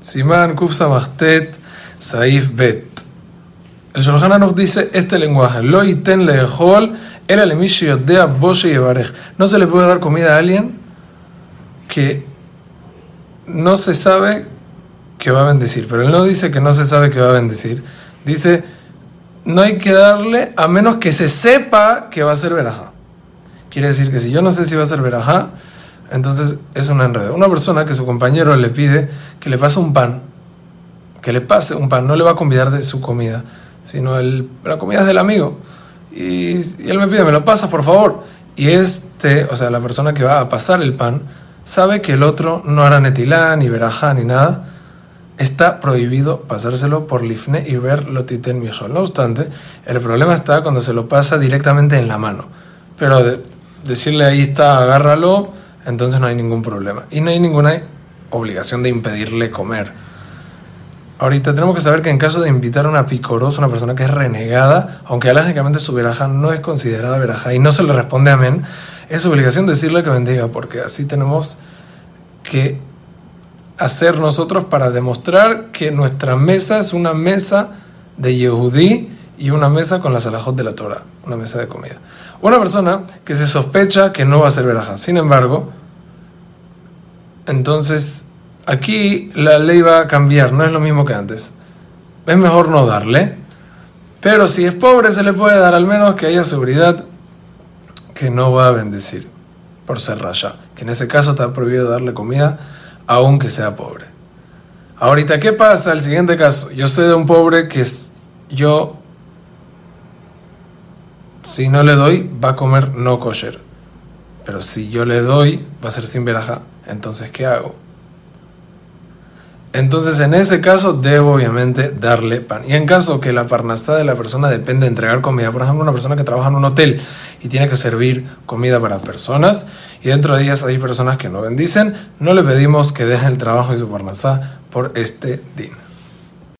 Simán Kufsa Machtet Saif Bet. El Shulchan nos dice este lenguaje: Lo iten lehol el alemishi yodea boshe yevarej. No se le puede dar comida a alguien que no se sabe que va a bendecir. Pero él no dice que no se sabe que va a bendecir. Dice: No hay que darle a menos que se sepa que va a ser verajá. Quiere decir que si yo no sé si va a ser verajá, entonces es una enredo. Una persona que su compañero le pide que le pase un pan, que le pase un pan, no le va a convidar de su comida, sino la comida es del amigo. Y, él me pide, me lo pasas por favor. Y este, o sea, la persona que va a pasar el pan, sabe que el otro no hará netilá, ni verajá, ni nada. Está prohibido pasárselo por lifne y ver lo titen No obstante, el problema está cuando se lo pasa directamente en la mano. Pero decirle ahí está, agárralo, entonces no hay ningún problema. Y no hay ninguna obligación de impedirle comer. Ahorita tenemos que saber que en caso de invitar a una picorosa, una persona que es renegada, aunque lógicamente su veraja no es considerada veraja y no se le responde amén, es obligación decirle que bendiga, porque así tenemos que hacer nosotros para demostrar que nuestra mesa es una mesa de Yehudí y una mesa con las alajot de la Torah, una mesa de comida. Una persona que se sospecha que no va a ser veraja, sin embargo, entonces aquí la ley va a cambiar, no es lo mismo que antes. Es mejor no darle, pero si es pobre se le puede dar al menos que haya seguridad que no va a bendecir por ser raya, que en ese caso está prohibido darle comida aunque sea pobre. Ahorita, ¿qué pasa? El siguiente caso, yo sé de un pobre que es, yo si no le doy, va a comer no kosher. Pero si yo le doy, va a ser sin veraja. Entonces, ¿qué hago? Entonces, en ese caso, debo obviamente darle pan. Y en caso que la parnasá de la persona depende de entregar comida, por ejemplo, una persona que trabaja en un hotel y tiene que servir comida para personas, y dentro de ellas hay personas que no bendicen, no le pedimos que dejen el trabajo y su parnasá por este din.